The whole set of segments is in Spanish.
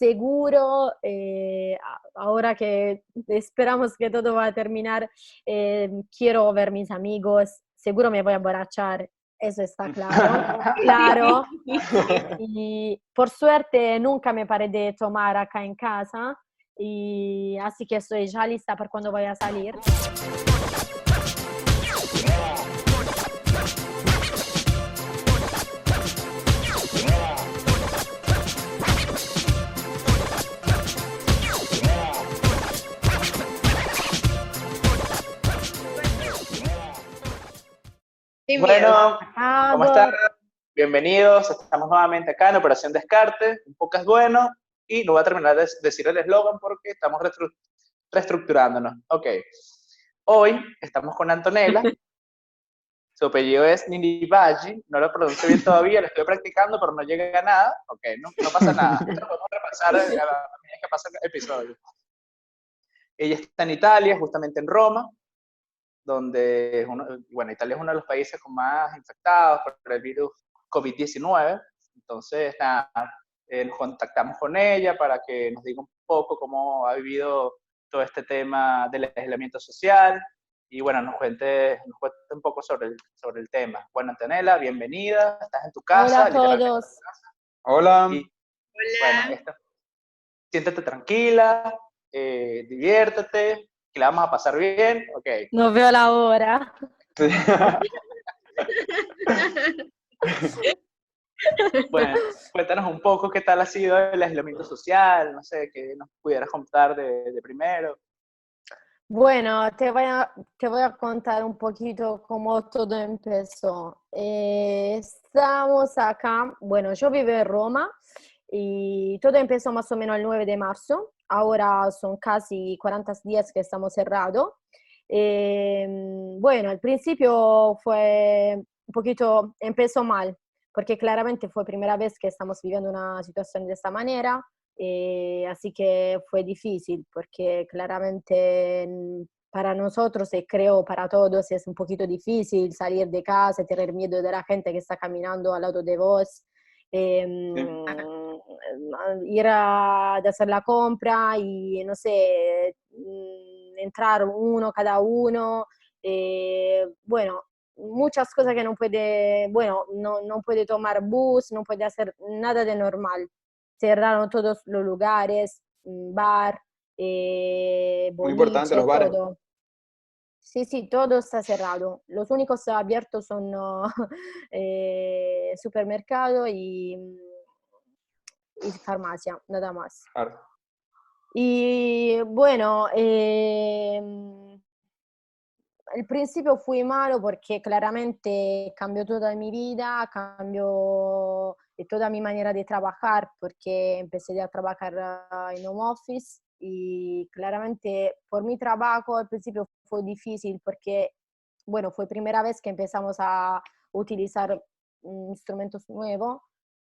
seguro, eh, ahora que esperamos que todo va a terminar, eh, quiero ver mis amigos, seguro me voy a emborrachar, eso está claro, claro. Y por suerte nunca me paré de tomar acá en casa, y así que estoy ya lista para cuando voy a salir. Bueno, ¿cómo están? Bienvenidos, estamos nuevamente acá en Operación Descarte, un poco es bueno, y lo voy a terminar de decir el eslogan porque estamos reestructurándonos. Ok, hoy estamos con Antonella, su apellido es Ninibaji, no lo pronuncio bien todavía, lo estoy practicando, pero no llega a nada, ok, no, no pasa nada, lo podemos repasar a la medida que pasa el episodio. Ella está en Italia, justamente en Roma, donde, bueno, Italia es uno de los países con más infectados por el virus COVID-19. Entonces, nada, eh, nos contactamos con ella para que nos diga un poco cómo ha vivido todo este tema del aislamiento social y bueno, nos cuente, nos cuente un poco sobre el, sobre el tema. Bueno, Antonella, bienvenida, estás en tu casa. Hola a todos. Hola. Hola. siéntate tranquila, eh, diviértete, que la vamos a pasar bien, ok. No veo la hora. bueno, cuéntanos un poco qué tal ha sido el aislamiento social, no sé, que nos pudieras contar de, primero. Bueno, te voy, a, te voy a contar un poquito cómo todo empezó. Eh, estamos acá, bueno, yo vivo en Roma y todo empezó más o menos el 9 de marzo ahora son casi 40 días que estamos cerrados. Em, bueno, al principio fue un poquito, empezó mal, porque claramente fue primera vez que estamos viviendo una situación de esta manera, eh, así que fue difícil, porque claramente para nosotros y creo para todos es un poquito difícil salir de casa, tener miedo de la gente que está caminando al lado de vos. Em, ir a, hacer la compra y no sé, mm, entrar uno cada uno. Eh, bueno, muchas cosas que no puede, bueno, no, no puede tomar bus, no puede hacer nada de normal. Cerraron todos los lugares, mm, bar, eh, Muy importante los bares. Sí, sí, todo está cerrado. Los únicos abiertos son eh, supermercado y mm, y farmacia, nada más. Y bueno, em, al principio fui malo porque claramente cambió toda mi vida, cambió toda mi manera de trabajar porque empecé a trabajar ah, en home office y claramente por mi trabajo al principio fue difícil porque, bueno, fue primera vez que empezamos a utilizar instrumentos nuevos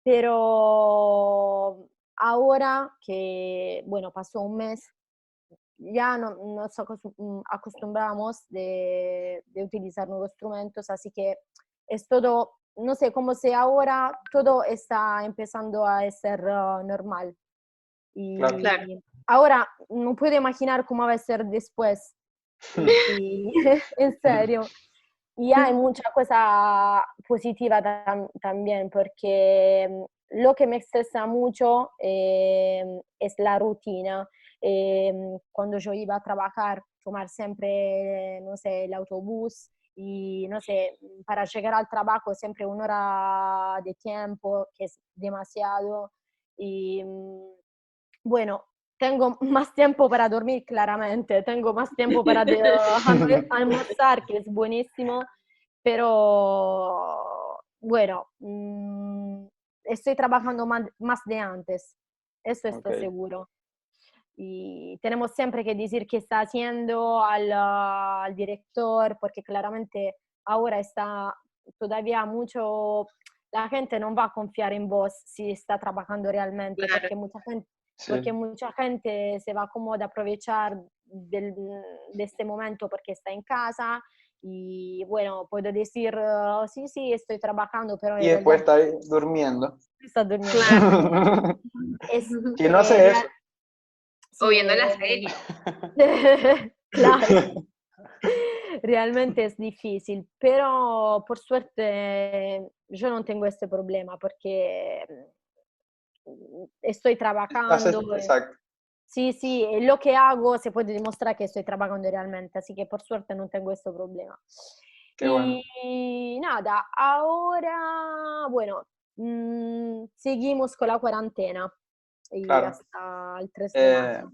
pero ahora que, bueno, pasó un mes, ya no, nos mm, acostumbramos de, de, utilizar nuevos instrumentos, así que es todo, no sé, como si ahora todo está empezando a ser uh, normal. Y claro. Ahora no puedo imaginar cómo va a ser después. en serio. Y hay mucha cosa positiva también, porque mm, lo que me estresa mucho eh, es la rutina. Eh, cuando yo iba a trabajar, tomar siempre, no sé, el autobús y, no sé, para llegar al trabajo siempre una hora de tiempo, que es demasiado. Y mm, bueno, tengo más tiempo para dormir, claramente, tengo más tiempo para almorzar, que es buenísimo, pero bueno, mm, estoy trabajando más, de antes, eso está seguro. Y tenemos siempre que decir qué está haciendo al, al director, porque claramente ahora está todavía mucho la gente no va a confiar en vos si está trabajando realmente, porque mucha gente porque mucha gente se va como a aprovechar de este momento porque está en casa Y bueno, puedo decir, oh, sí, sí, estoy trabajando, pero... Y después está durmiendo. Está durmiendo. ¿Quién no hace eso? o viendo la serie. claro. Realmente es difícil, pero por suerte yo no tengo este problema porque mm, estoy trabajando. Exacto. Sí, sí, lo que hago se puede demostrar que estoy trabajando realmente, así que por suerte no tengo este problema. y nada, ahora, bueno, mmm, seguimos con la cuarentena. Y claro. hasta el 3 de marzo. Eh,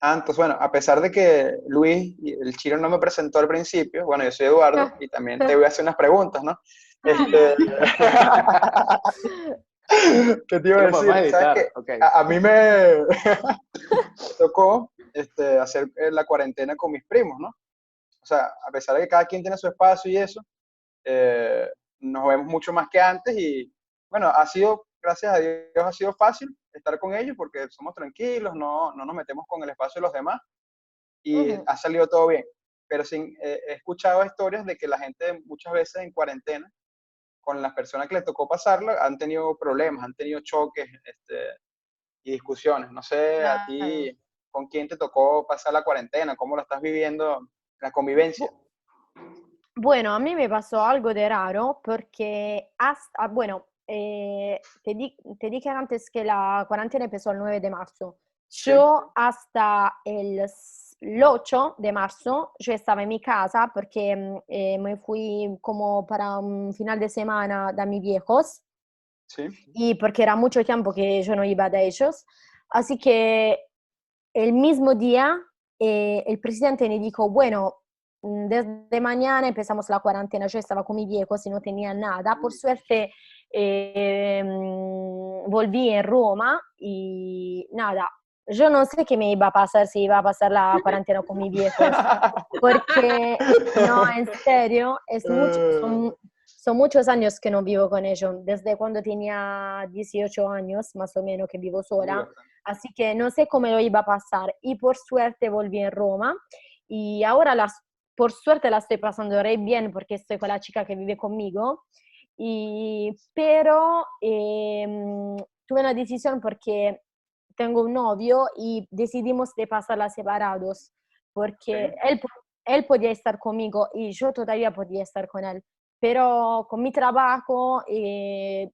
antes, bueno, a pesar de que Luis, el chino no me presentó al principio, bueno, yo soy Eduardo y también te voy a hacer unas preguntas, ¿no? Este, ¿Qué te iba a decir? ¿Sabes okay. a, a, mí me tocó este, hacer eh, la cuarentena con mis primos, ¿no? O sea, a pesar de que cada quien tiene su espacio y eso, eh, nos vemos mucho más que antes y, bueno, ha sido, gracias a Dios, ha sido fácil estar con ellos porque somos tranquilos, no, no nos metemos con el espacio de los demás y uh -huh. ha salido todo bien. Pero sin, eh, he escuchado historias de que la gente muchas veces en cuarentena, con las personas que les tocó pasarla, han tenido problemas, han tenido choques este, y discusiones. No sé claro. a ti con quién te tocó pasar la cuarentena, cómo lo estás viviendo, la convivencia. Bueno, a mí me pasó algo de raro porque hasta, bueno, eh, te, di, te, dije antes que la cuarentena empezó el 9 de marzo. Yo sí. hasta el, el, 8 de marzo yo estaba en mi casa porque eh, me fui como para un final de semana de mis viejos. Sí. Y porque era mucho tiempo que yo no iba de ellos. Así que el mismo día eh, el presidente me dijo, bueno, desde mañana empezamos la cuarentena. Yo estaba con mis viejos y no tenía nada. Por suerte eh, volví en Roma y nada, yo no sé qué me iba a pasar si iba a pasar la cuarentena con mis viejos, porque no, en serio, es mucho, son, son, muchos años que no vivo con ellos, desde cuando tenía 18 años más o menos que vivo sola, así que no sé cómo lo iba a pasar y por suerte volví en Roma y ahora las, por suerte la estoy pasando re bien porque estoy con la chica que vive conmigo y, pero eh, tuve una decisión porque tengo un novio y decidimos de pasarla separados, porque sí. él, él podía estar conmigo y yo todavía podía estar con él, pero con mi trabajo, eh,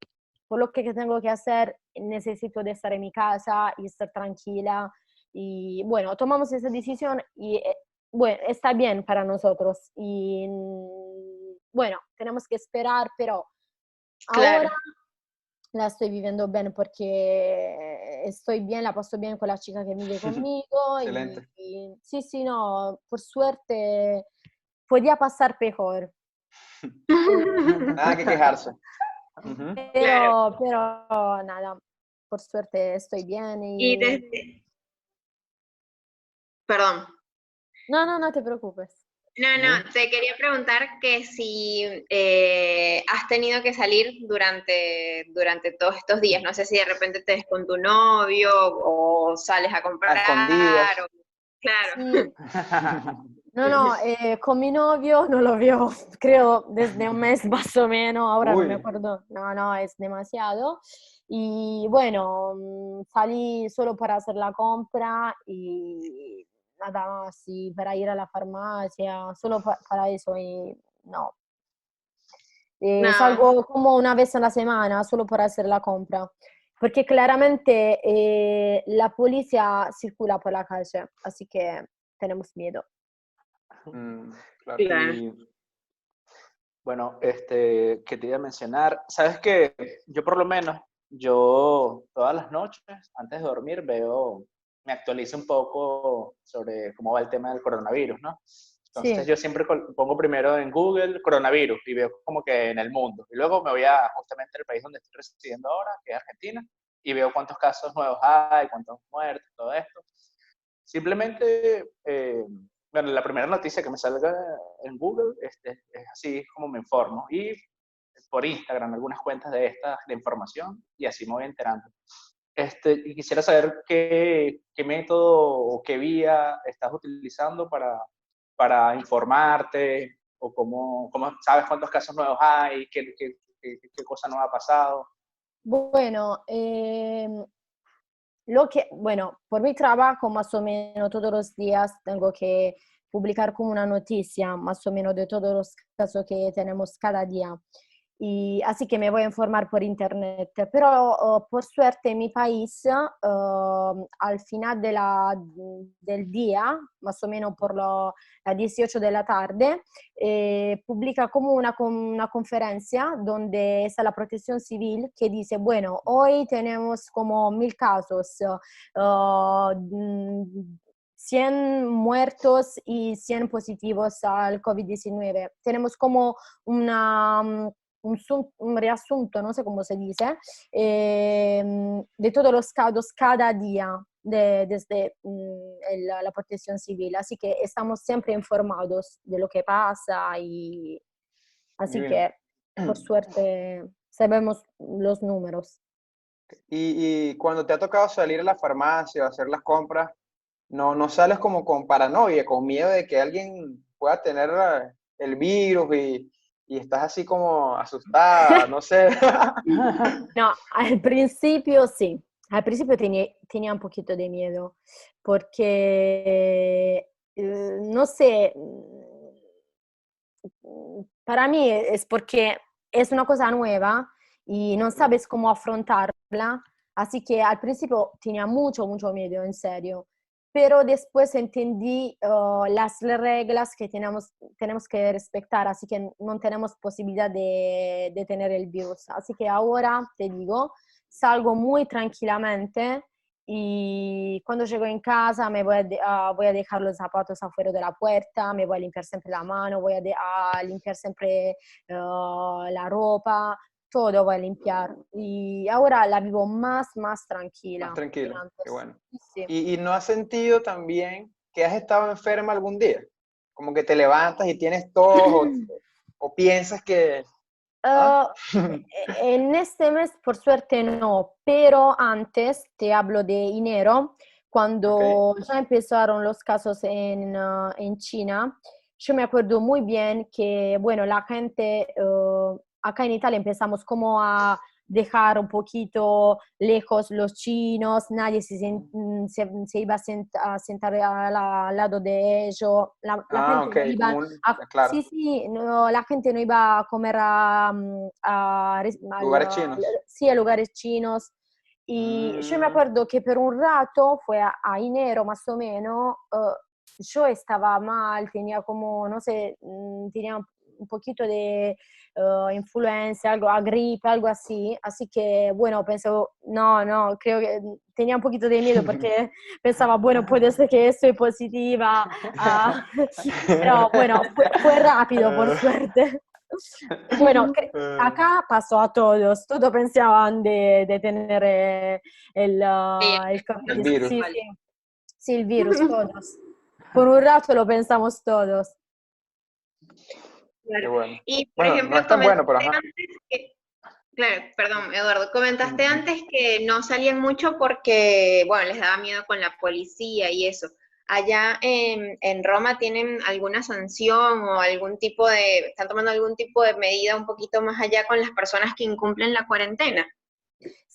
por lo que tengo que hacer, necesito de estar en mi casa y estar tranquila. Y bueno, tomamos esa decisión y eh, bueno, está bien para nosotros. Y bueno, tenemos que esperar, pero claro. ahora la estoy viviendo bien porque estoy bien, la paso bien con la chica que vive conmigo. Excelente. Y, y, sí, sí, no, por suerte podía pasar peor. nada que quejarse. pero, pero nada, por suerte estoy bien. Y, y desde... Perdón. No, no, no te preocupes. No, no, te quería preguntar que si eh, has tenido que salir durante, durante todos estos días. No sé si de repente te ves con tu novio o sales a comprar. A o, claro. Sí. No, no, eh, con mi novio no lo veo, creo, desde un mes más o menos. Ahora Uy. no me acuerdo. No, no, es demasiado. Y bueno, mm, salí solo para hacer la compra y nada más y para ir a la farmacia, solo pa para eso y no. Eh, no. Salgo como una vez a la semana solo para hacer la compra, porque claramente eh, la policía circula por la calle, así que tenemos miedo. Mm, claro. Y, bueno, este, que te iba a mencionar, sabes que yo por lo menos, yo todas las noches, antes de dormir, veo me actualizo un poco sobre cómo va el tema del coronavirus, ¿no? Entonces sí. yo siempre pongo primero en Google coronavirus y veo como que en el mundo. Y luego me voy a justamente al país donde estoy residiendo ahora, que es Argentina, y veo cuántos casos nuevos hay, cuántos muertos, todo esto. Simplemente, eh, bueno, la primera noticia que me salga en Google este, es así como me informo. Y por Instagram algunas cuentas de esta de información y así me voy enterando. Este, y quisiera saber qué, qué, método o qué vía estás utilizando para, para informarte, o cómo, cómo sabes cuántos casos nuevos hay, qué, qué, qué, cosa no ha pasado? Bueno, eh, lo que, bueno, por mi trabajo más o menos todos los días tengo que publicar como una noticia más o menos de todos los casos que tenemos cada día y así que me voy a informar por internet. Pero uh, por suerte en mi país, uh, al final de la, del día, más o menos por las 18 de la tarde, eh, publica como una, una conferencia donde está la protección civil que dice, bueno, hoy tenemos como mil casos. Uh, 100 muertos y 100 positivos al COVID-19. Tenemos como una, un, un, reasunto, no sé cómo se dice, eh, de todos los casos cada día de, desde mm, el, la protección civil. Así que estamos siempre informados de lo que pasa y así que por suerte sabemos los números. Y, y, cuando te ha tocado salir a la farmacia o hacer las compras, no, no sales como con paranoia, con miedo de que alguien pueda tener el virus y, y estás así como asustada, no sé. no, al principio sí, al principio tenía, tenía un poquito de miedo, porque, eh, no sé, mm, para mí es porque es una cosa nueva y no sabes cómo afrontarla, así que al principio tenía mucho, mucho miedo, en serio pero después entendí uh, las reglas que tenemos, tenemos que respetar, así que no tenemos posibilidad de, de, tener el virus. Así que ahora te digo, salgo muy tranquilamente y cuando llego en casa me voy a, uh, voy a dejar los zapatos afuera de la puerta, me voy a limpiar siempre la mano, voy a, a limpiar siempre uh, la ropa, todo voy a limpiar y ahora la vivo más, más tranquila. Más tranquila, qué bueno. ¿Y, ¿Y, no has sentido también que has estado enferma algún día? Como que te levantas y tienes todo, o, piensas que... ¿ah? Ah, e, en este mes, por suerte, no, pero antes, te hablo de enero, cuando ya empezaron los casos en, uh, en China, yo me acuerdo muy bien que, bueno, la gente uh, acá en Italia empezamos como a dejar un poquito lejos los chinos, nadie se, mm, se, iba a, sentar al lado de ellos, la, ah, gente no iba a, sí, sí, no, la gente no iba a comer a, mm, a, lugares chinos. Sí, a lugares chinos. Y yo me mm. acuerdo que por un rato, fue a, enero más o menos, uh, yo estaba mal, tenía como, no sé, tenía un poquito de uh, influenza, algo, a gripe, algo así. Así que, bueno, pensé, no, no, creo que tenía un poquito de miedo porque pensaba, bueno, puede ser que estoy positiva. Uh, pero bueno, fue, rápido, por suerte. Bueno, acá pasó a todos, todos pensaban de, de tener eh, el, uh, el, el, virus. Sí, sí. sí, el virus, todos. Por un rato lo pensamos todos. Y por ejemplo, antes que, claro, perdón, Eduardo, comentaste antes que no salían mucho porque, bueno, les daba miedo con la policía y eso. Allá en, en, Roma tienen alguna sanción o algún tipo de, están tomando algún tipo de medida un poquito más allá con las personas que incumplen la cuarentena.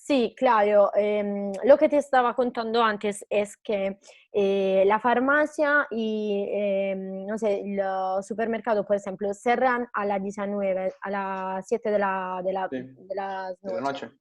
Sí, claro. Em, lo que te estaba contando antes es que eh, la farmacia y, em, no sé, los supermercados, por ejemplo, cerran a las 19, a las 7 de la, de la, de noche.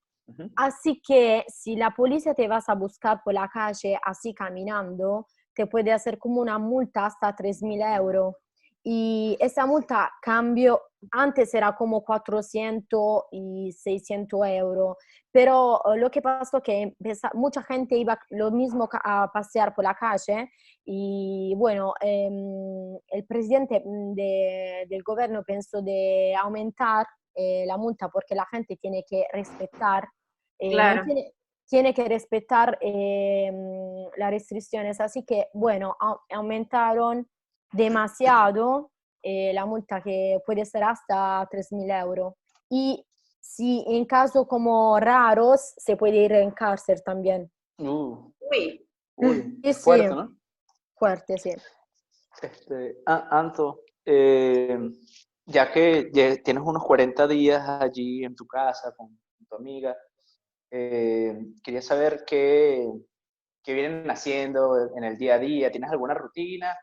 Así que si la policía te vas a buscar por la calle así caminando, te puede hacer como una multa hasta 3.000 euros y esa multa cambió, antes era como 400 y 600 euros, pero eh, lo que pasó que mucha gente iba lo mismo a pasear por la calle y bueno, em, el presidente mm, del gobierno pensó de aumentar eh, la multa porque la gente tiene que respetar, eh, claro. tiene, que respetar em, las restricciones, así que bueno, aumentaron demasiado eh, la multa que puede ser hasta 3.000 euros. Y si en caso como raros, se puede ir en cárcel también. Uh. Uy. fuerte, ¿no? Fuerte, sí. Este, Anto, eh, ya que tienes unos 40 días allí en tu casa con, tu amiga, eh, quería saber qué, qué vienen haciendo en el día a día, ¿tienes alguna rutina?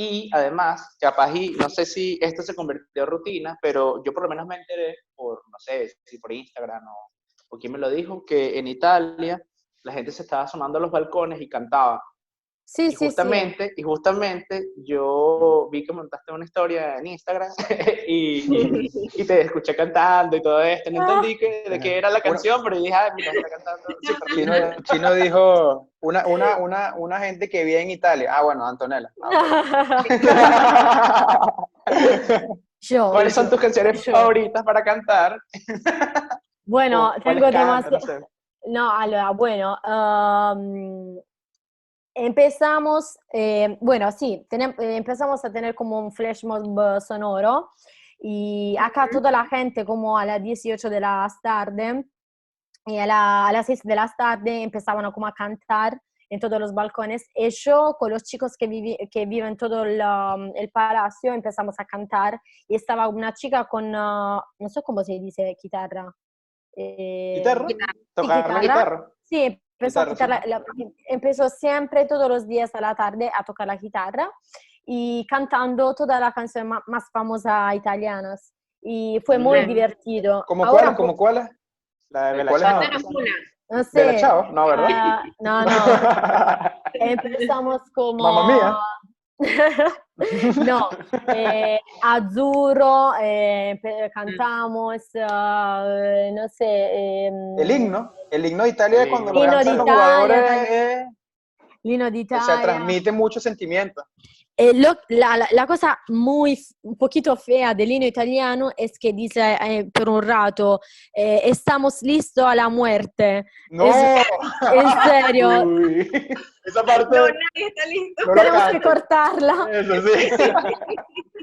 Y además, capaz, y no sé si esto se convirtió en rutina, pero yo por lo menos me enteré por, no sé, si por Instagram o, o quién me lo dijo, que en Italia la gente se estaba asomando a los balcones y cantaba. Sí, y sí, justamente, sí. Y justamente yo vi que montaste una historia en Instagram y, y, te escuché cantando y todo esto. No entendí que, de qué era la canción, pero dije, ah, mira, está cantando. Chino, Chino, dijo, una, una, una, una gente que vive en Italia. Ah, bueno, Antonella. Ah, yo, ¿Cuáles son tus canciones favoritas para cantar? Bueno, tengo demasiado... No, allora, bueno, um, empezamos, eh, bueno, sí, tenem, eh, empezamos a tener como un flash mob sonoro y acá toda la gente como a las 18 de la tarde y a, la, a las 6 de la tarde empezaban como a cantar en todos los balcones y yo con los chicos que, vivi, que viven todo el, um, el, palacio empezamos a cantar y estaba una chica con, uh, no sé cómo se dice, guitarra. Eh, ¿Guitarra? ¿Tocar guitarra? guitarra? Sí, empezó, la, la, empezó siempre, todos los días a la tarde, a tocar la guitarra y cantando todas las canciones más, más famosas italianas. Y fue muy Bien. divertido. ¿Cómo cuál? ¿Cómo cuál? La de Bella Ciao. No sé. Bella Ciao, no, ¿verdad? Uh, no, no. Empezamos como... Mamma mía. no, eh, Azzurro, eh, cantamos, uh, no sé. Eh, el himno, el himno de Italia el cuando lo cantan los jugadores. Eh, el himno de Italia. O sea, transmite mucho sentimiento. Eh, lo, la, la, la, cosa muy, un poquito fea del himno italiano es que dice eh, por un rato, eh, estamos listos a la muerte. No, es, en serio. Uy, esa parte. No, nadie está listo. No Tenemos que cortarla. Eso sí.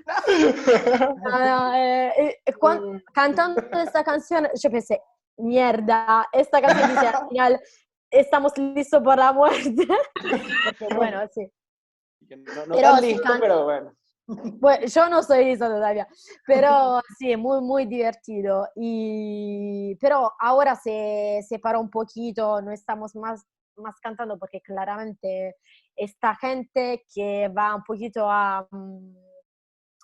no, eh, cuando, cantando esta canción, yo pensé, mierda, esta canción dice al final, estamos listos por la muerte. Porque, bueno, sí. No, no pero, tan listo, can... pero bueno. Bueno, yo no soy listo todavía, pero sí, muy, muy divertido. Y, pero ahora se, se paró un poquito, no estamos más, más cantando porque claramente esta gente que va un poquito a,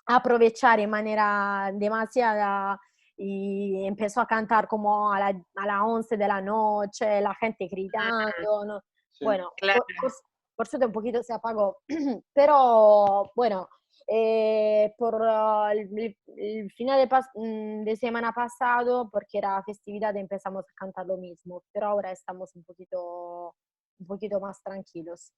a aprovechar en manera demasiada y empezó a cantar como a, la, a las 11 de la noche, la gente gritando. ¿no? Sí, bueno, claro. Por suerte un poquito se apagó, pero bueno, eh, por uh, el, el, final de, pas de, semana pasado, porque era festividad, empezamos a cantar lo mismo, pero ahora estamos un poquito, un poquito más tranquilos.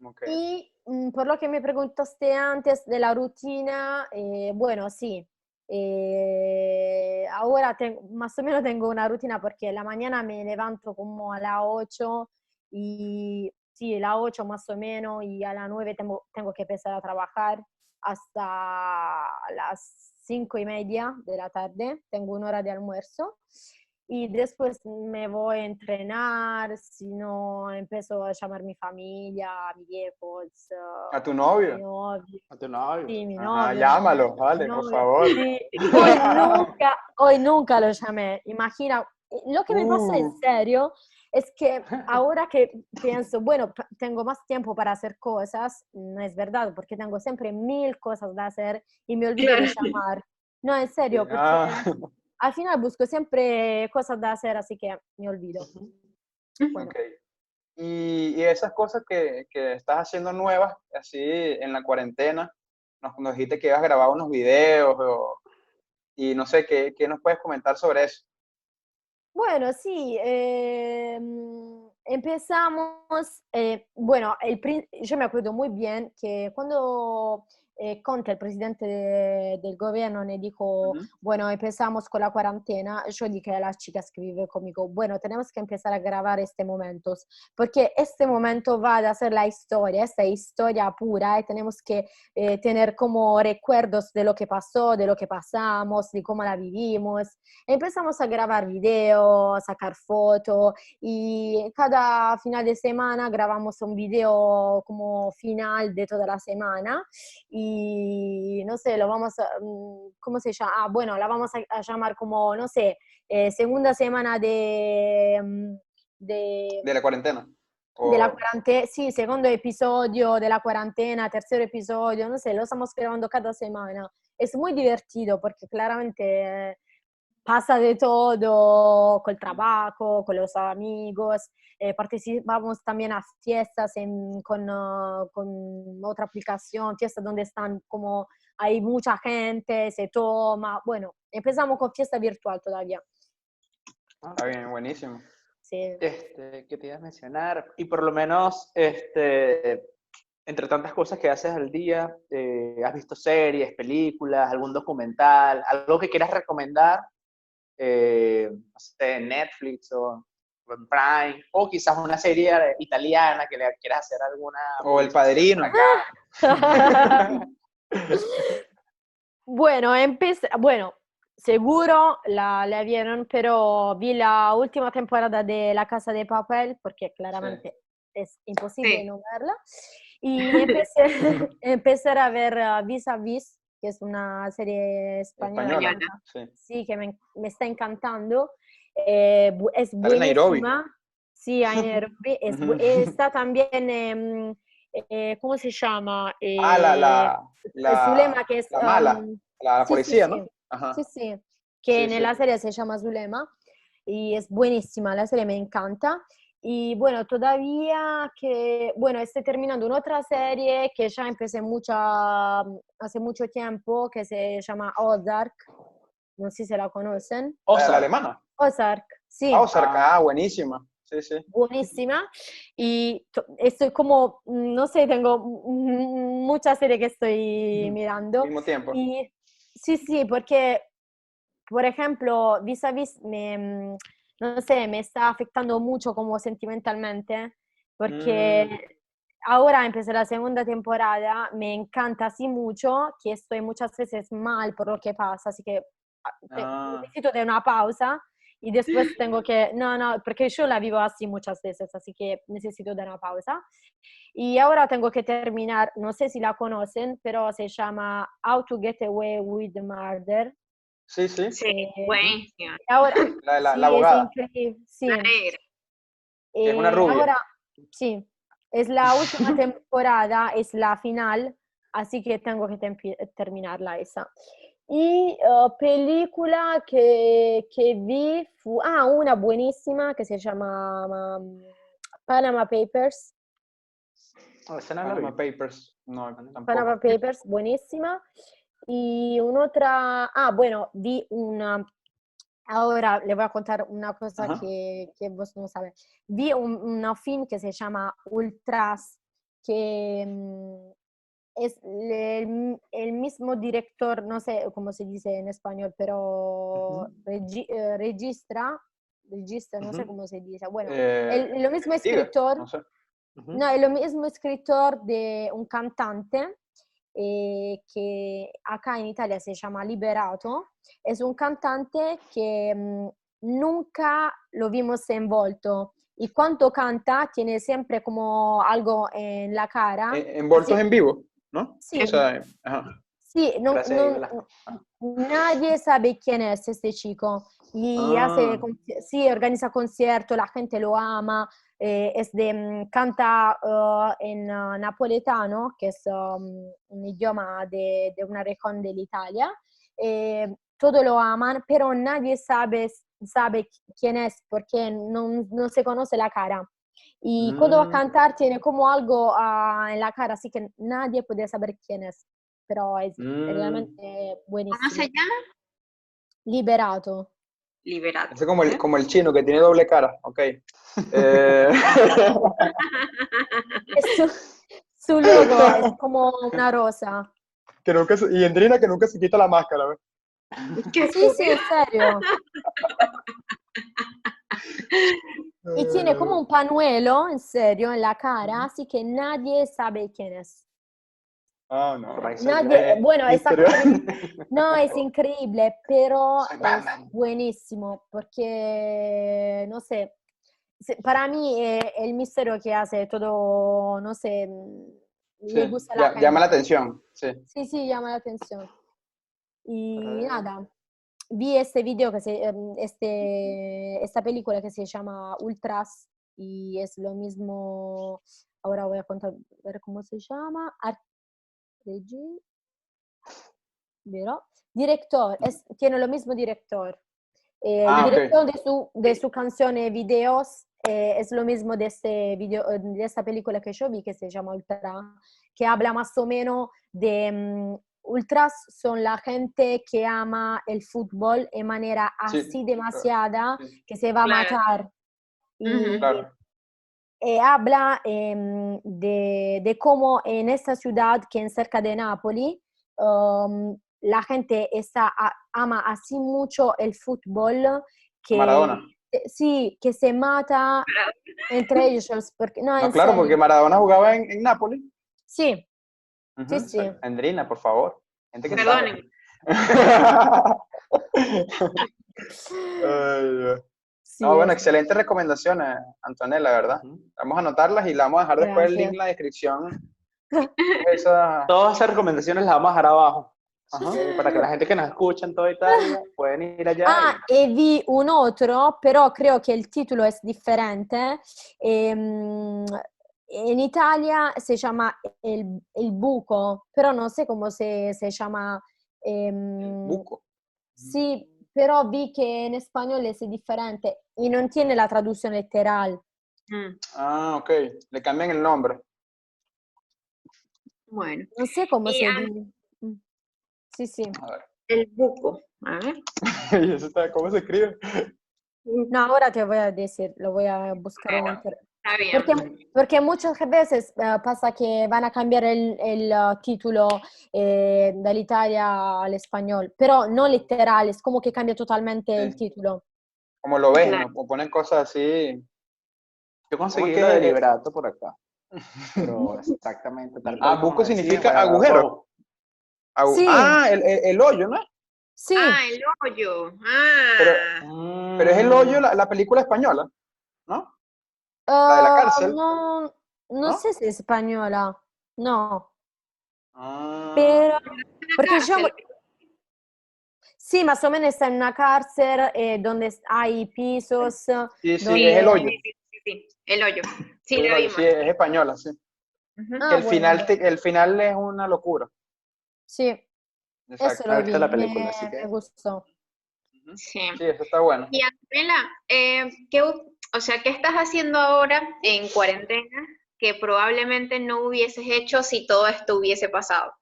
Okay. Y mm, por lo que me preguntaste antes de la rutina, eh, bueno, sí. Eh, ahora tengo, más o menos tengo una rutina porque la mañana me levanto como a las 8 y sí, a las 8 más o menos y a las 9 tengo, tengo que empezar a trabajar hasta las 5 y media de la tarde, tengo una hora de almuerzo y después me voy a entrenar, si no empiezo a llamar a mi familia, a mi viejos. Uh, ¿A tu novio? Mi novio. ¿A tu novio? Sí, mi Ajá, novio. llámalo, vale, por favor. Sí, Hoy, nunca, hoy nunca lo llamé, imagina. Lo que me pasa en Uh. serio es que ahora que pienso, bueno, tengo más tiempo para hacer cosas, no es verdad, porque tengo siempre mil cosas de hacer y me olvido de llamar. No, en serio, porque Ah, al final busco siempre cosas de hacer, así que me olvido. Bueno, ok. Y, y esas cosas que, que estás haciendo nuevas, así en la cuarentena, nos, nos dijiste que ibas a grabar unos videos o- y no sé, ¿qué, qué nos puedes comentar sobre eso? Bueno, sí, em, empezamos, eh, bueno, el, yo me acuerdo muy bien que cuando eh, Conte, el presidente de- del gobierno, me dijo, Ujú. bueno, empezamos con la cuarentena, yo dije a las chicas que viven conmigo, bueno, tenemos que empezar a grabar este momento, porque este momento va a ser la historia, esta historia pura, y tenemos que eh, tener como recuerdos de lo que pasó, de lo que pasamos, de cómo la vivimos. Empezamos a grabar videos, sacar fotos y cada final de semana grabamos un video como final de toda la semana y y no sé, lo vamos a, mm, ¿cómo se llama? Ah, bueno, la vamos a, llamar como, no sé, eh, segunda semana de, mm, de... De la cuarentena. De la cuarentena, sí, segundo episodio de la cuarentena, tercer episodio, no sé, lo estamos grabando cada semana. Es muy divertido porque claramente pasa de todo con el trabajo, con los amigos. Eh, participamos también a fiestas con, ah, con, otra aplicación, fiestas donde están como hay mucha gente, se toma. Bueno, empezamos con fiesta virtual todavía. Está bien, buenísimo. Sí. Este, ¿Qué te ibas a mencionar? Y por lo menos, este, entre tantas cosas que haces al día, eh, ¿has visto series, películas, algún documental, algo que quieras recomendar eh, no sé, Netflix o Prime, o quizás una serie italiana que le quieras hacer alguna... O El Padrino. bueno, empecé, bueno, seguro la, la, vieron, pero vi la última temporada de La Casa de Papel, porque claramente es imposible no verla. Y empecé, empecé a ver uh, Vis a Vis, que es una serie española. sí. que me, me, está encantando. Eh, es buenísima. Sí, en Nairobi. Es, está también, eh, eh, ¿cómo se llama? ah, la, la, la, Zulema, que es... La mala, um, la, policía, ¿no? Sí, sí, que en la serie se llama Zulema y es buenísima, la serie me encanta. Y bueno, todavía que, bueno, estoy terminando una otra serie que ya empecé mucha, hace mucho tiempo, que se llama Ozark. No sé si la conocen. ¿Ozark? ¿La alemana? Ozark, sí. Ozark, ah, buenísima. Sí, sí. Buenísima. Y estoy como, no sé, tengo muchas series que estoy mirando. Al mismo tiempo. Y, sí, sí, porque, por ejemplo, Vis a Vis me no sé, me está afectando mucho como sentimentalmente, porque mm. ahora empecé la segunda temporada, me encanta así mucho que estoy muchas veces mal por lo que pasa, así que ah, ah. necesito de una pausa y después tengo que, no, no, porque yo la vivo así muchas veces, así que necesito de una pausa. Y ahora tengo que terminar, no sé si la conocen, pero se llama How to Get Away with Murder. Sí, sí. Sí, buenísima. Ahora, la, la, la abogada. Es increíble. Sí. es una eh, rubia. Ahora, sí, es la última temporada, es la final, así que tengo que terminarla esa. Y uh, película que, que vi, fu, ah, una buenísima que se llama um, Panama Papers. Oh, Panama Papers, no, Panama Papers, buenísima. Y otra, ah, bueno, vi una, ahora le voy a contar una cosa que, que, vos no sabes. Vi un, una film que se llama Ultras, que mm, es el, el, mismo director, no sé cómo se dice en español, pero eh, registra, registra, no sé cómo se dice. Bueno, eh, el, lo mismo escritor, no, sé. no, el mismo escritor de un cantante eh, que acá en Italia se llama Liberato, es un cantante que mm, nunca lo vimos envolto y cuando canta tiene siempre como algo en la cara. ¿Envoltos en vivo? ¿No? Sí. Sí, no, nadie sabe quién es este chico y hace, ah. sí, organiza conciertos, la gente lo ama, eh, es de, mm, canta uh, en uh, napoletano, que es um, un idioma de, de, una región de Italia. Eh, todos lo aman, pero nadie sabe, sabe quién es porque no, no se conoce la cara. Y cuando va a mm. cantar tiene como algo uh, en la cara, así que nadie puede saber quién es. Pero es mm. realmente buenísimo. ¿Cómo se llama? Liberato liberado. Es como el, como el chino que tiene doble cara, ok. Eh... su, su, logo es como una rosa. Que nunca, y Endrina que nunca se quita la máscara, ¿ves? Sí, sí, en serio. y tiene como un panuelo, en serio, en la cara, así que nadie sabe quién es. Ah, no. bueno, no, es increíble, pero es buenísimo porque, no sé, para mí es el misterio que hace todo, no sé, le gusta la Llama la atención, sí. Sí, sí, llama la atención. Y nada, vi este video, que se, em, este, esta película que se llama Ultras y es lo mismo, ahora voy a contar, ver cómo se llama, ¿Vero? Director, es, tiene lo mismo director. Eh, ah, el director de, su, de su canción videos eh, es lo mismo de, este video, de esta película que yo vi que se llama Ultra, que habla más o menos de mm, ultras son la gente que ama el fútbol de manera así demasiada que se va a matar. Y, eh, habla em, de, de, cómo en esta ciudad, que es cerca de Nápoles, um, la gente está, ama así mucho el fútbol que... Maradona. Sí, que se mata entre ellos. Porque, no, claro, porque Maradona jugaba en, en Nápoles. Sí, Sí, sí. Andrina, por favor. Gente que Perdonen. no, bueno, excelentes recomendaciones, Antonella, ¿verdad? Vamos a anotarlas y la vamos a dejar después el link en la descripción. Todas esas recomendaciones las vamos a dejar abajo. para que la gente que nos escucha en toda Italia pueden ir allá. Ah, y... vi un otro, pero creo que el título es diferente. Eh, en Italia se llama el, el, buco, pero no sé cómo se, se llama. Eh, buco. Sí, pero vi que en español es diferente y no tiene la traducción literal. Mm. Ah, ok. Le cambian el nombre. Bueno. No sé cómo se dice. Mm. Sí, sí. El buco. A ver. ¿Cómo se escribe? No, ahora te voy a decir, lo voy a buscar en Porque, porque, muchas veces eh, pasa que van a cambiar el, el uh, título eh, Italia al español, pero no literal, es como que cambia totalmente el título. Como lo ven, o ponen cosas así. Yo conseguí lo de liberato por acá. Pero exactamente. ah, buco significa agujero. sí. Ah, el, el, hoyo, ¿no? Sí. Ah, el hoyo. Ah. Pero, pero es el hoyo la, la película española, ¿no? ¿La de la ah, cárcel? No, no, sé si es española. No. Ah. Pero, porque yo... Sí, más o menos está en una cárcel eh, donde hay pisos. Sí, sí, es el hoyo. Sí, sí, el hoyo. Sí, Sí, es española, sí. Ah, el, final el final es una locura. Sí. Eso lo vi, la película, me, me gustó. Sí. sí, eso está bueno. Y Antonella, eh, ¿qué, o sea, ¿qué estás haciendo ahora en cuarentena que probablemente no hubieses hecho si todo esto hubiese pasado?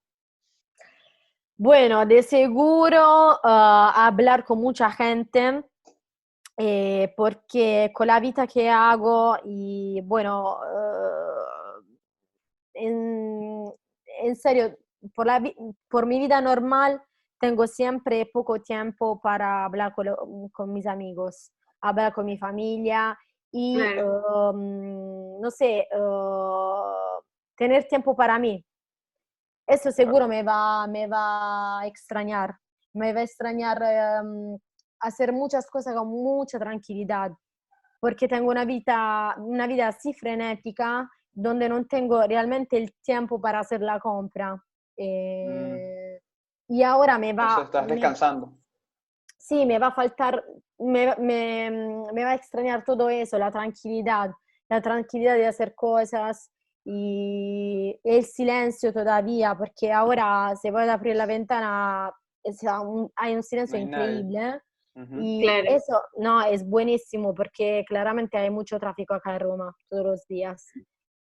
Bueno, de seguro ah, hablar con mucha gente, eh, porque con la vida que hago y bueno, ah, en, serio, por, la, por mi vida normal tengo siempre poco tiempo para hablar con mis amigos hablar con mi familia y, em, no sé, uh, tener tiempo para mí. Eso seguro me va, me va a extrañar, me va a extrañar em, hacer muchas cosas con mucha tranquilidad, porque tengo una vida, una vida así frenética donde no tengo realmente el tiempo para hacer la compra. Mm. Eh, y ahora me va... estás descansando sí, me va a faltar, me, me, me, va a extrañar todo eso, la tranquilidad, la tranquilidad de hacer cosas y el silencio todavía, porque ahora se puede abrir la ventana, hay un silencio increíble. Y eso, no, es buenísimo porque claramente hay mucho tráfico acá en Roma todos los días.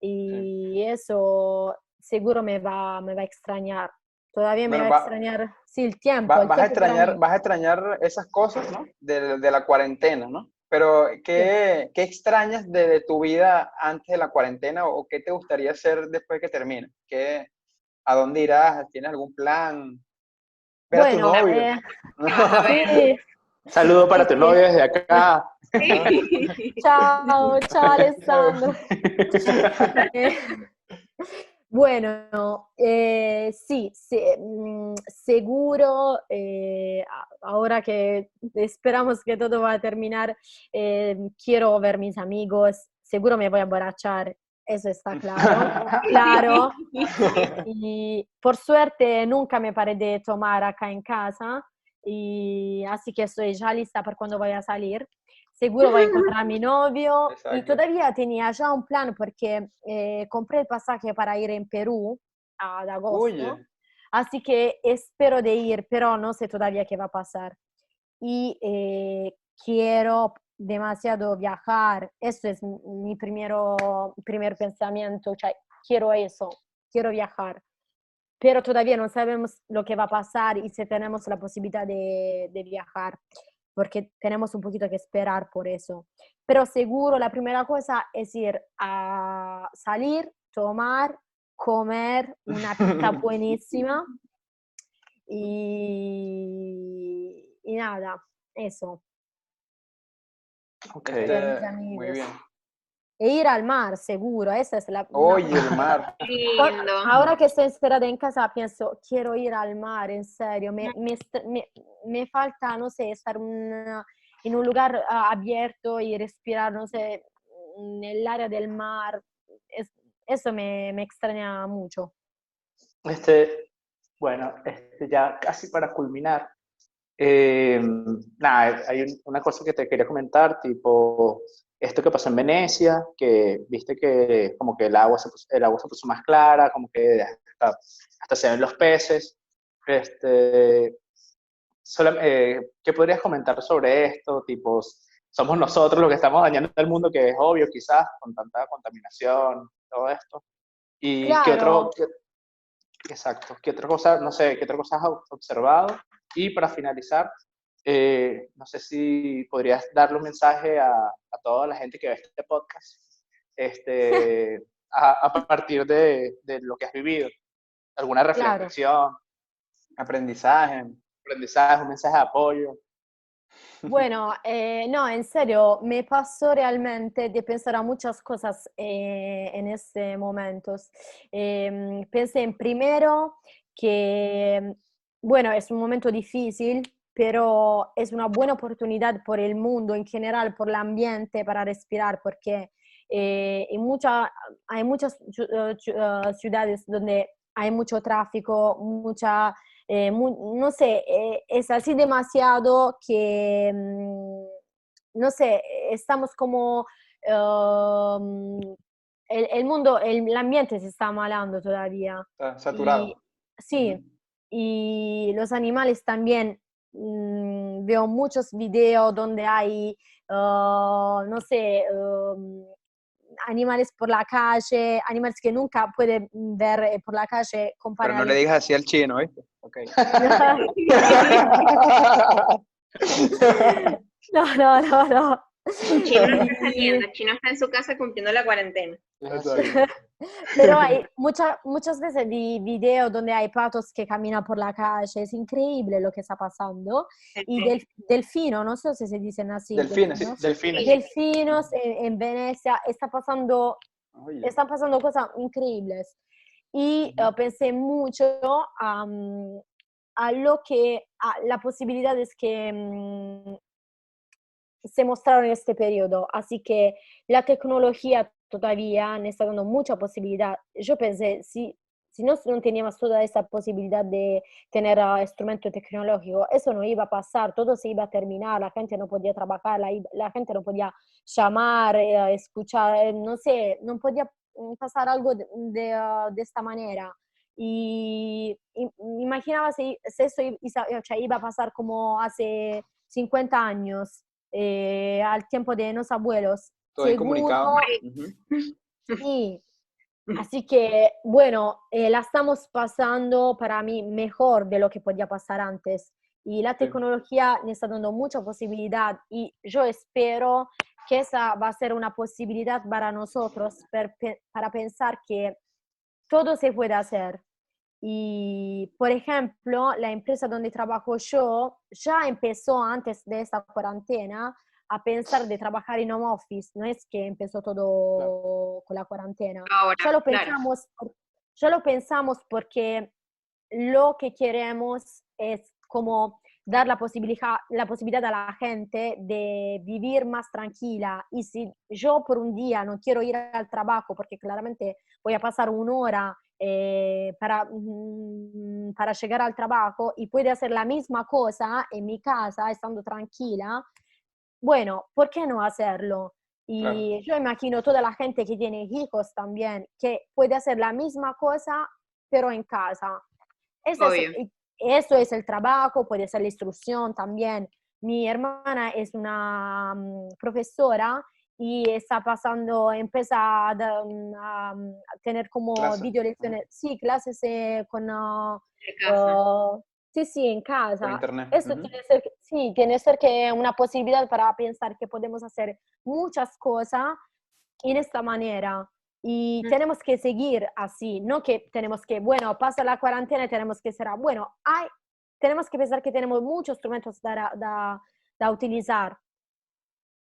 Y eso seguro me va, me va a extrañar. Todavía me va, a extrañar, sí, el tiempo. vas, a extrañar, vas a extrañar esas cosas, ¿no? De, de la cuarentena, ¿no? Pero, ¿qué, ¿qué extrañas de, tu vida antes de la cuarentena o qué te gustaría hacer después que termine? ¿Qué, ¿A dónde irás? ¿Tienes algún plan? Ver bueno, a tu novio. Eh, Saludo para tu novio desde acá. chao, chao Alessandro. Bueno, eh, sí, mm, seguro, eh, ahora que esperamos que todo va a terminar, eh, quiero ver mis amigos, seguro me voy a emborrachar eso está claro, claro. Y por suerte nunca me paré de tomar acá en casa, y así que estoy ya lista para cuando voy a salir. Seguro voy a encontrar a mi novio y todavía tenía ya un plan porque eh, compré el pasaje para ir en Perú a agosto. Así que espero de ir, pero no sé todavía qué va a pasar. Y eh, quiero demasiado viajar. Eso es mi primero, primer pensamiento. quiero eso, quiero viajar. Pero todavía no sabemos lo que va a pasar y si tenemos la posibilidad de, de viajar, porque tenemos un poquito que esperar por eso. Pero seguro la primera cosa es ir a salir, tomar, comer una pizza buenísima y, y nada, eso. Ok, este, muy bien. E ir al mar, seguro, esa es la... Oye, el mar. Ahora que estoy encerrada en casa, pienso, quiero ir al mar, en serio. Me, me, me, falta, no sé, estar en un lugar ah, abierto y respirar, no sé, en el área del mar. eso me, me extraña mucho. Este, bueno, este, ya casi para culminar, eh, nada, hay una cosa que te quería comentar, tipo esto que pasó en Venecia, que viste que como que el agua se puso, el agua se puso más clara, como que hasta, se ven los peces. Este, eh, ¿Qué podrías comentar sobre esto? Tipo, somos nosotros los que estamos dañando el mundo, que es obvio quizás, con tanta contaminación, todo esto. ¿Y qué otro, exacto, qué otra cosa, no sé, qué otra cosa has observado? Y para finalizar, eh, no sé si podrías darle un mensaje a, a, toda la gente que ve este podcast este, a, partir de, de, lo que has vivido. ¿Alguna reflexión? Aprendizaje. Aprendizaje, un mensaje de apoyo. Bueno, eh, no, en serio, me pasó realmente de pensar a muchas cosas eh, en este momento. Em, pensé en primero que bueno, es un momento difícil, pero es una buena oportunidad por el mundo en general, por el ambiente, para respirar, porque eh, en mucha, hay muchas eh, eh, ciudades donde hay mucho tráfico, mucha, no sé, es así demasiado que, mm, no sé, estamos como... Um, el, mundo, el, ambiente se está malando todavía. Está saturado. sí, y los animales también. Mm, veo muchos videos donde hay, ah, no sé, um, animales por la calle, animales que nunca puede ver eh, por la calle. Pero no le digas así al chino. Okay. no, no, no, no. Chino no está saliendo, Chino está en su casa cumpliendo la cuarentena. Pero hay mucha, muchas veces vi videos donde hay patos que caminan por la calle, es increíble lo que está pasando. Y del, delfino, no sé si se dicen así. Delfines, delfinos. delfines. Delfinos en, Venecia, está pasando, están pasando cosas increíbles. Y eh, pensé mucho a lo que, a la posibilidad es que mm, se mostraron en este periodo. Así que la tecnología todavía me está dando mucha posibilidad. Yo pensé, si, si no, no teníamos toda esa posibilidad de tener uh, instrumento tecnológico, eso no iba a pasar, todo se iba a terminar, la gente no podía trabajar, la, gente no podía llamar, eh, escuchar, eh, no sé, no podía mm, pasar algo uh, de esta manera. Y, y imaginaba si, si eso iba a pasar como hace 50 años, eh, al tiempo de los abuelos. Comunicado. Sí. Así que, bueno, eh, la estamos pasando para mí mejor de lo que podía pasar antes. Y la tecnología nos está dando mucha posibilidad y yo espero que esa va a ser una posibilidad para nosotros para pensar que todo se puede hacer. Y, por ejemplo, la empresa donde trabajo yo ya empezó antes de esta cuarentena a pensar de trabajar en home office. No es que empezó todo con la cuarentena. ya, lo pensamos, ya lo pensamos porque lo que queremos es como dar la posibilidad, la posibilidad a la gente de vivir más tranquila. Y si yo por un día no quiero ir al trabajo porque claramente voy a pasar una hora eh, para, mm, para llegar al trabajo y puede hacer la misma cosa en mi casa estando tranquila, bueno, ¿por qué no hacerlo? Y yo imagino toda la gente que tiene hijos también, que puede hacer la misma cosa, pero en casa. Eso es, eso es el trabajo, puede ser la instrucción también. Mi hermana es una mm, profesora y está pasando, empieza a, mm, mm, tener como video lecciones, sí, clases eh, con... Uh, sí, sí, en casa. internet. Eso tiene ser, sí, tiene que ser que una posibilidad para pensar que podemos hacer muchas cosas en esta manera. Y tenemos que seguir así, no que tenemos que, bueno, pasa la cuarentena y tenemos que ser, bueno, hay, tenemos que pensar que tenemos muchos instrumentos para utilizar,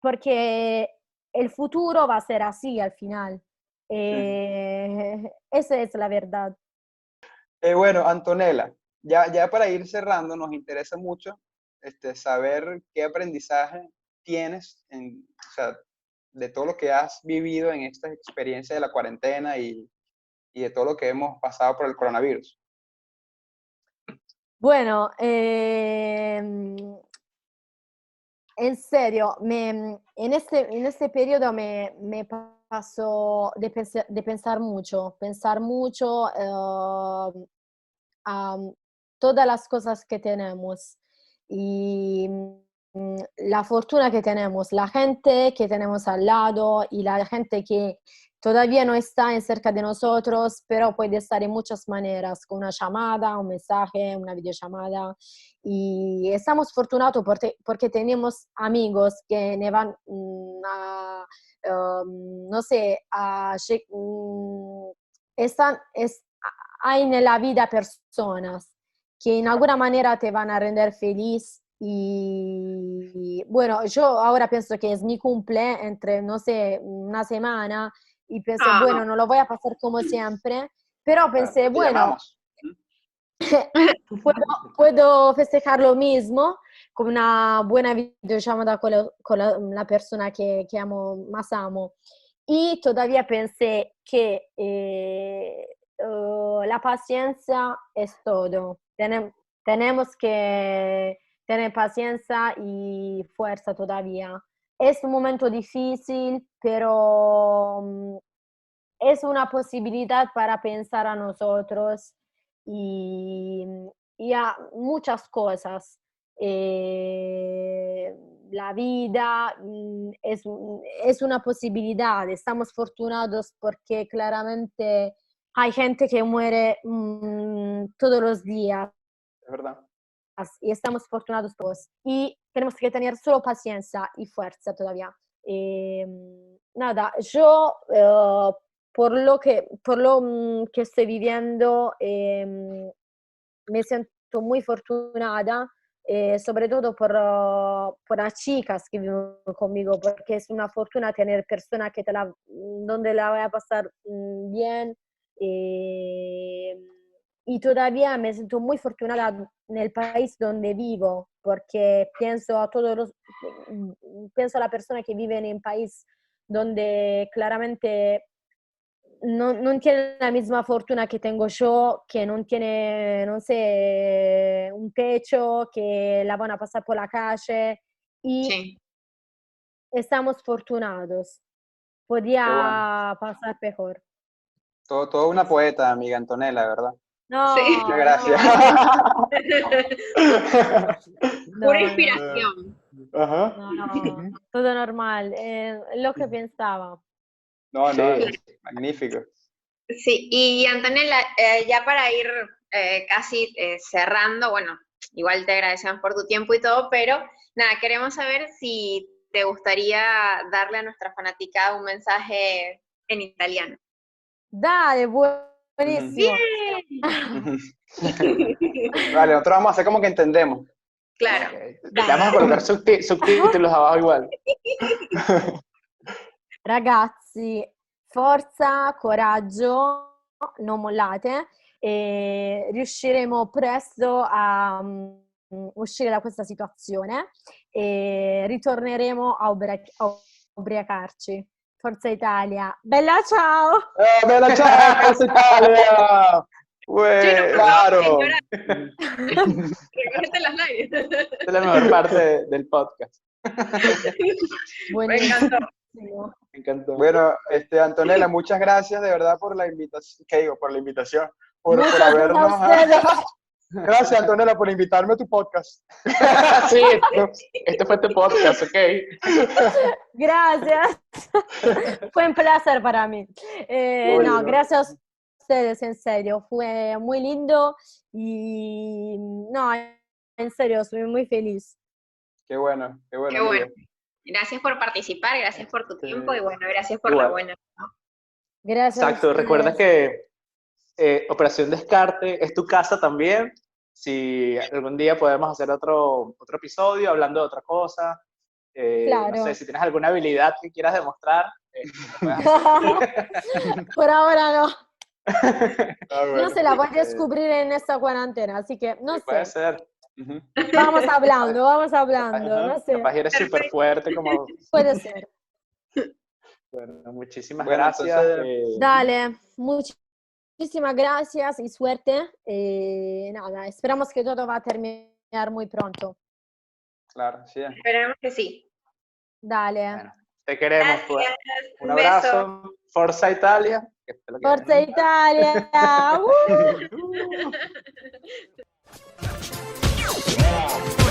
porque el futuro va a ser así al final. Eh, esa es la verdad. Eh, bueno, Antonella, ya, ya para ir cerrando, nos interesa mucho este, saber qué aprendizaje tienes en, o sea, de todo lo que has vivido en esta experiencia de la cuarentena y, y de todo lo que hemos pasado por el coronavirus. Bueno, eh, en serio, me, en, este, en este periodo me, me pasó de, de, pensar mucho, pensar mucho uh, a todas las cosas que tenemos y mm, la fortuna que tenemos, la gente que tenemos al lado y la gente que todavía no está en cerca de nosotros, pero puede estar en muchas maneras, con una llamada, un mensaje, una videollamada. Y estamos fortunados porque, tenemos amigos que van mm, a, um, no sé, a, mm, están, es, hay en la vida personas que en alguna manera te van a render feliz y bueno, yo ahora pienso que es mi cumple entre, no sé, una semana y pensé, ah. bueno, no lo voy a pasar como siempre, pero pensé, bueno, puedo, puedo, festejar lo mismo con una buena videollamada con, la, con la, persona que, que, amo, más amo. Y todavía pensé que eh, uh, la paciencia es todo. tenemos que tener paciencia y fuerza todavía es un momento difícil, pero mm, es una posibilidad para pensar a nosotros y, a muchas cosas. Eh, la vida mm, es, es, una posibilidad, estamos fortunados porque claramente hay gente que muere mm, todos los días. Y estamos fortunados todos. Y tenemos que tener solo paciencia y fuerza todavía. Em, nada, yo eh, por lo que, por lo mm, que estoy viviendo em, me siento muy fortunada, eh, sobre todo por, uh, por, las chicas que viven conmigo, porque es una fortuna tener personas que te la, donde la voy a pasar mm, bien. Eh, y todavía me siento muy fortunada en el país donde vivo, porque pienso a todos los, mm, pienso a la persona que vive en un país donde claramente no, no, tiene la misma fortuna que tengo yo, que no tiene, no sé, un techo, que la van a pasar por la calle y estamos fortunados. Podía pasar mejor. Todo, todo una poeta, amiga Antonella, ¿verdad? No. Sí. Muchas gracias. Pura inspiración. Ajá. No, no, todo normal. Eh, lo que pensaba. No, no, magnífico. Sí, y Antonella, eh, ya para ir eh, casi cerrando, bueno, igual te agradecemos por tu tiempo y todo, pero nada, queremos saber si te gustaría darle a nuestra fanática un mensaje en italiano. Dale, bueno Buenísimo. vale, nosotros vamos a hacer como que entendemos. Claro. Vamos a colocar subtítulos abajo igual. Ragazzi, forza, coraggio, non mollate e riusciremo presto a, uscire da questa situazione e ritorneremo a, ubra- a ubriacarci. Forza Italia. Bella ciao! Eh, bella ciao, Forza Italia! Uè, claro. las live. Es la mejor parte del podcast. Me encantó. Me encantó. Bueno, este, Antonella, muchas gracias de verdad por la invitación. ¿Qué digo? Por la invitación. Por, por habernos. Gracias, Antonella, por invitarme a tu podcast. sí, este fue tu podcast, ok. Gracias. Fue un placer para mí. Eh, no, gracias ustedes, en serio, fue muy lindo y no, en serio, soy muy feliz. Qué bueno, qué bueno. Qué bueno. Gracias por participar, gracias por tu tiempo y bueno, gracias por la buena. Gracias. Exacto, recuerda que eh, Operación Descarte es tu casa también. Si algún día podemos hacer otro, otro episodio hablando de otra cosa, eh, claro. no sé, si tienes alguna habilidad que quieras demostrar. Eh, por ahora no. Ah, no se la voy a descubrir en esta cuarentena, así que no sé. Puede ser. Vamos hablando, vamos hablando, no sé. Capaz eres súper fuerte como... Puede ser. Bueno, muchísimas gracias. Eh. Dale, muchísimas gracias y suerte. Eh, nada, esperamos que todo va a terminar muy pronto. Claro, sí. Esperemos que sí. Dale. te queremos. Pues. Un, abrazo. Forza Italia. Forza Italia. uh.